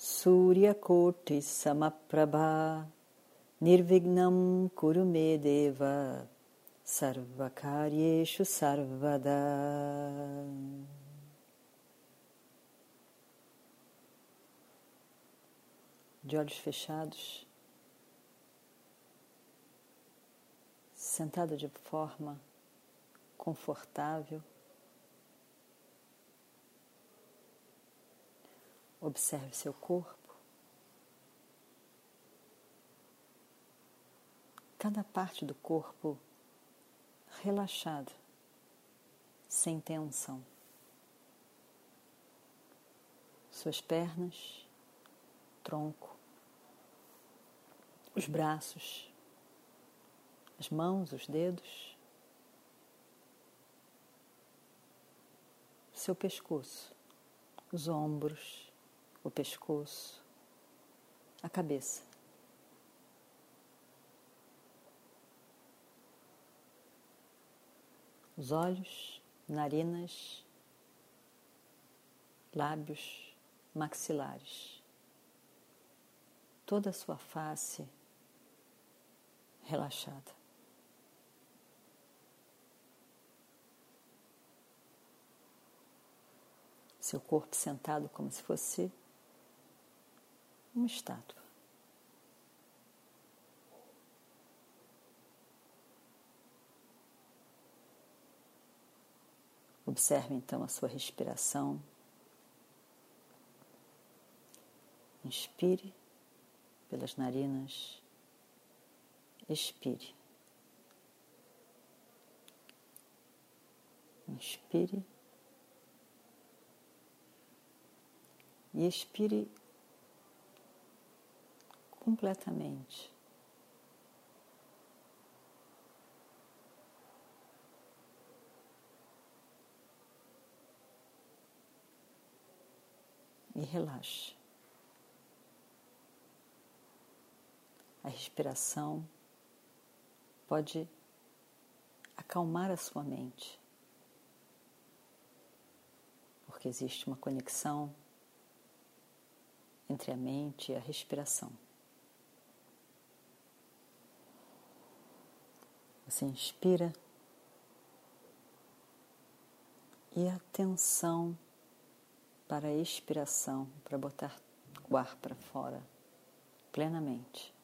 Mahakaya Suryakoti Samaprabha Nirvignam Kurumedeva Sarvakaryeshu Sarvada. De olhos fechados, sentada de forma confortável, Observe seu corpo. Cada parte do corpo relaxada, sem tensão. Suas pernas, tronco, os braços, as mãos, os dedos, seu pescoço, os ombros, o pescoço, a cabeça. Os olhos, narinas, lábios, maxilares. Toda a sua face relaxada. Seu corpo sentado como se fosse uma estátua. Observe então a sua respiração. Inspire pelas narinas, expire. Inspire e expire completamente. E relaxe. A respiração pode acalmar a sua mente, porque existe uma conexão entre a mente e a respiração. Você inspira e atenção para a expiração, para botar o ar para fora plenamente.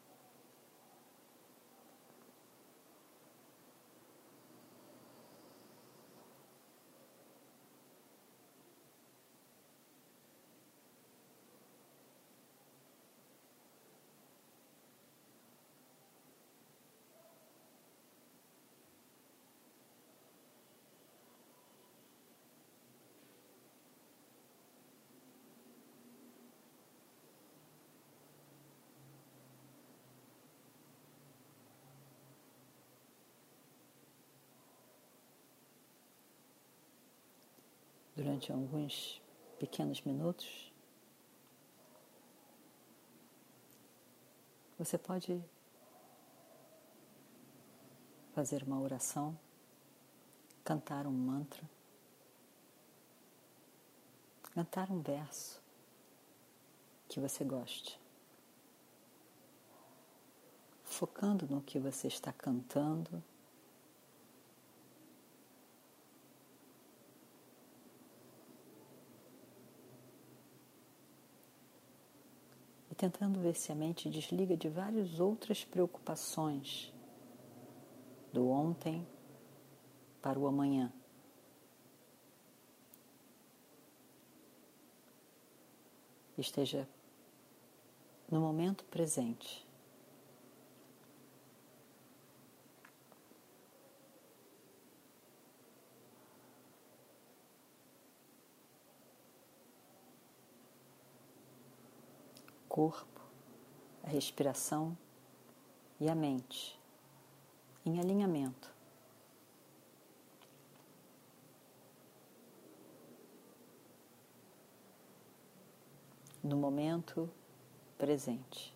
Durante alguns pequenos minutos, você pode fazer uma oração, cantar um mantra, cantar um verso que você goste, focando no que você está cantando tentando ver se a mente desliga de várias outras preocupações do ontem para o amanhã. Esteja no momento presente. Corpo a respiração e a mente em alinhamento. No momento presente.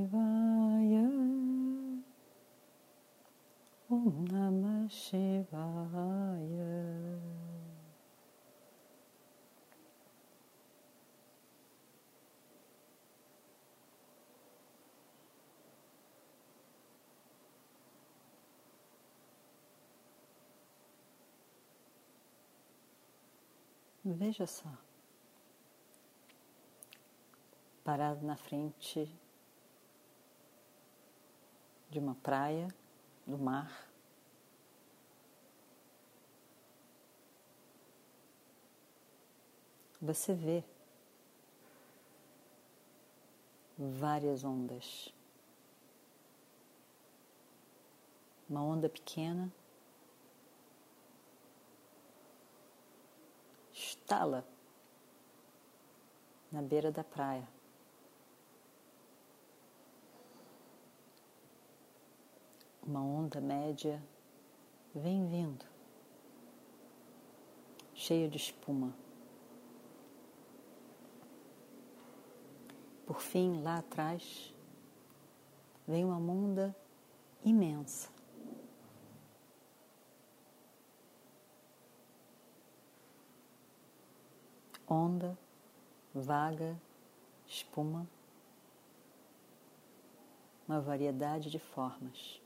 Veja só. Parado na frente de uma praia, do mar. Você vê várias ondas. Uma onda pequena estala na beira da praia. Uma onda média vem vindo, cheia de espuma. Por fim, lá atrás, vem uma onda imensa. Onda, vaga, espuma, uma variedade de formas.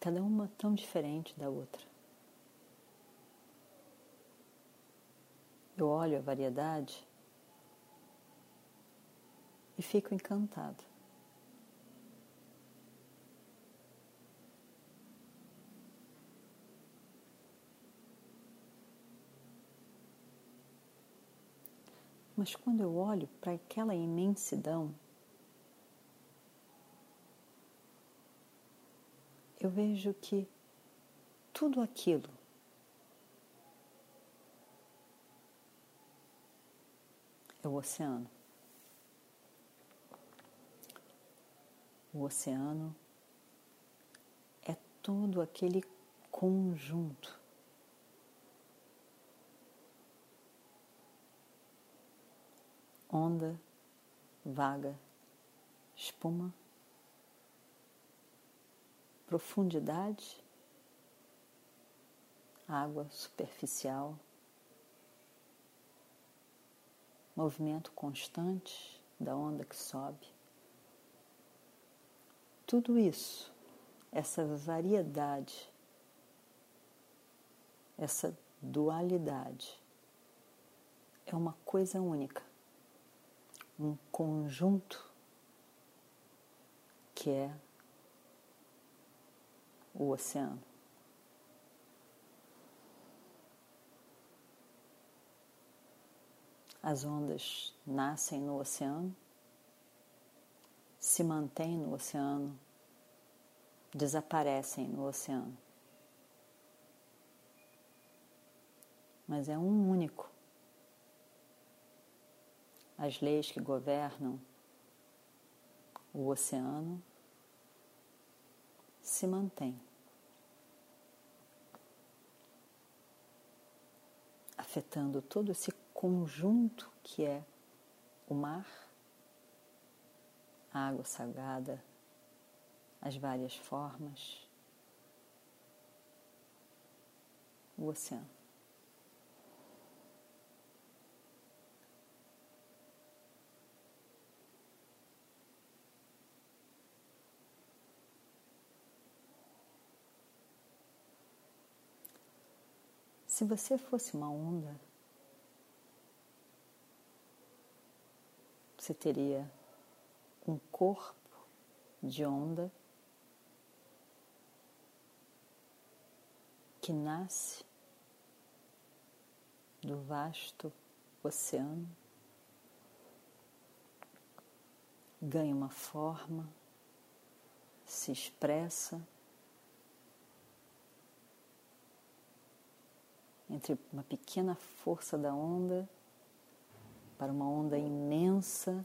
Cada uma tão diferente da outra. Eu olho a variedade e fico encantado. Mas quando eu olho para aquela imensidão, eu vejo que tudo aquilo é o oceano. O oceano é todo aquele conjunto onda, vaga, espuma, profundidade, água superficial, movimento constante da onda que sobe. Tudo isso, essa variedade, essa dualidade, é uma coisa única um conjunto que é o oceano. As ondas nascem no oceano, se mantêm no oceano desaparecem no oceano. Mas é um único. As leis que governam o oceano se mantêm. Afetando todo esse conjunto que é o mar, a água salgada, as várias formas, o oceano. Se você fosse uma onda, você teria um corpo de onda que nasce do vasto oceano, ganha uma forma, se expressa entre uma pequena força da onda para uma onda imensa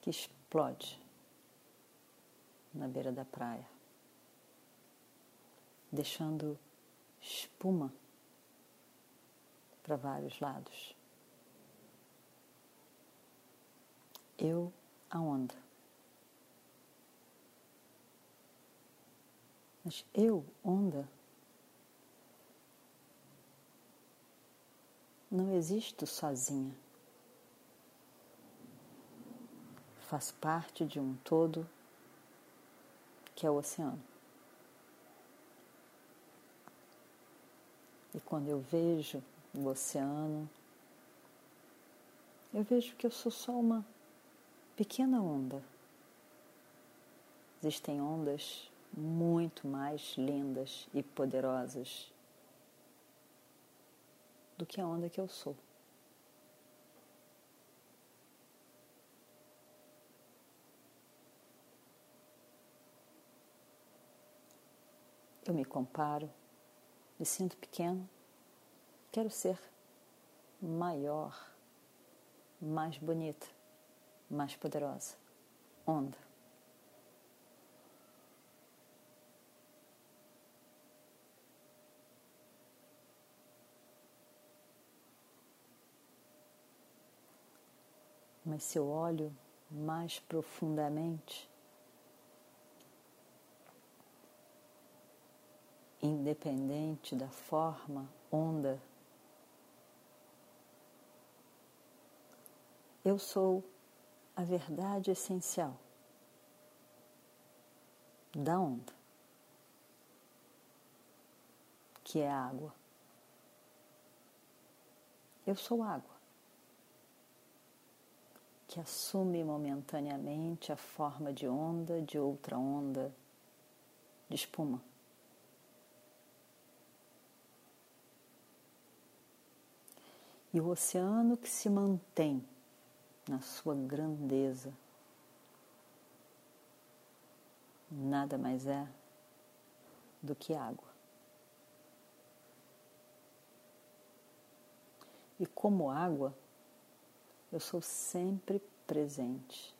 que explode na beira da praia deixando espuma para vários lados. Eu, a onda. Mas eu, onda, não existo sozinha. Faz parte de um todo que é o oceano. E quando eu vejo o oceano, eu vejo que eu sou só uma pequena onda. Existem ondas muito mais lindas e poderosas do que a onda que eu sou. Eu me comparo me sinto pequeno, quero ser maior, mais bonita, mais poderosa, onda. Mas se eu olho mais profundamente, independente da forma, onda. Eu sou a verdade essencial da onda, que é a água. Eu sou água, que assume momentaneamente a forma de onda, de outra onda, de espuma. e o oceano que se mantém na sua grandeza nada mais é do que água. E como água, eu sou sempre presente.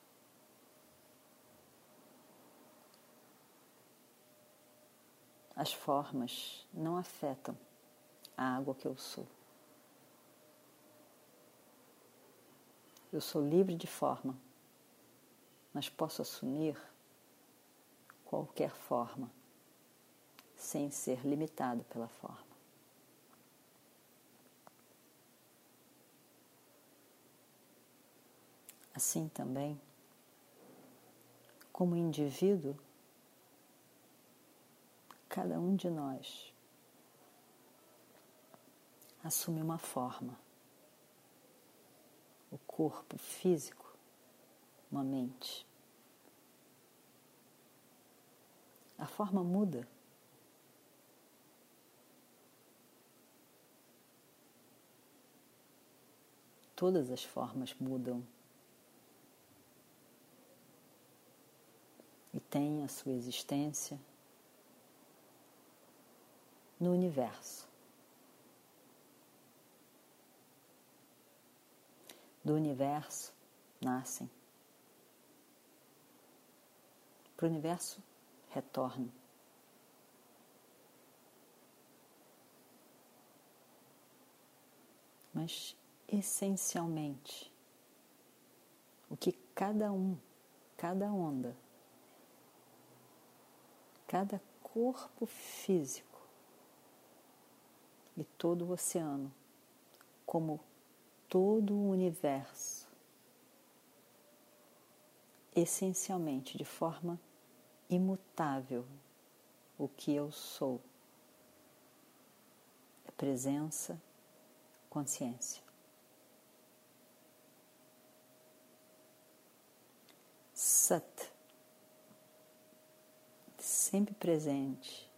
As formas não afetam a água que eu sou. Eu sou livre de forma, mas posso assumir qualquer forma, sem ser limitado pela forma. Assim também, como indivíduo, cada um de nós assume uma forma o corpo físico, uma mente. A forma muda. Todas as formas mudam. Tem a sua existência no universo. Do universo nascem. Para o universo retornam. Mas essencialmente, o que cada um, cada onda, cada corpo físico e todo o oceano, como todo o universo, essencialmente, de forma imutável, o que eu sou é presença, consciência. Sat, sempre presente,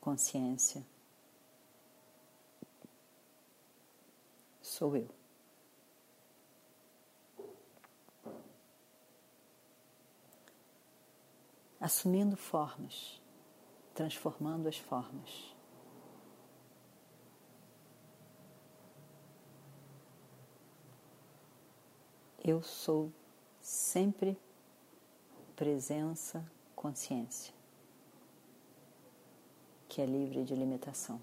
consciência, sou eu. Assumindo formas, transformando as formas. Eu sou sempre presença, consciência, que é livre de limitação.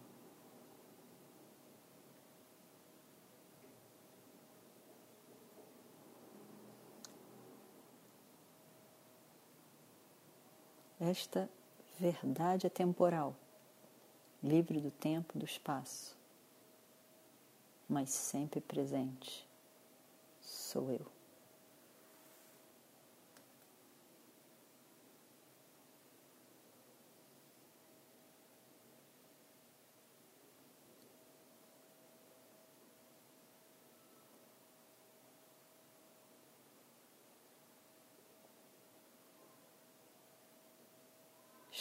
Esta verdade é temporal, livre do tempo do espaço, mas sempre presente. Sou eu.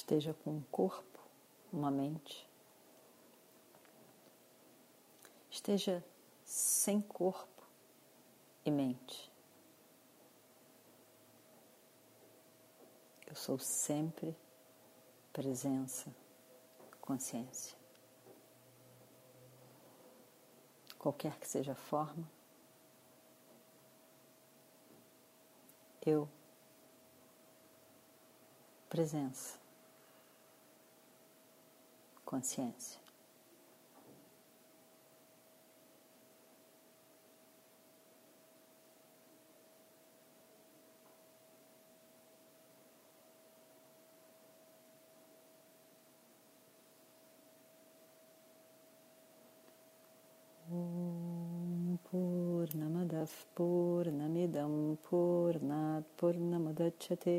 Esteja com um corpo, uma mente, esteja sem corpo e mente. Eu sou sempre presença, consciência. Qualquer que seja a forma, eu, presença consciência. पूर्णमदः पूर्णमिदं पूर्णात् पूर्णमुदच्छते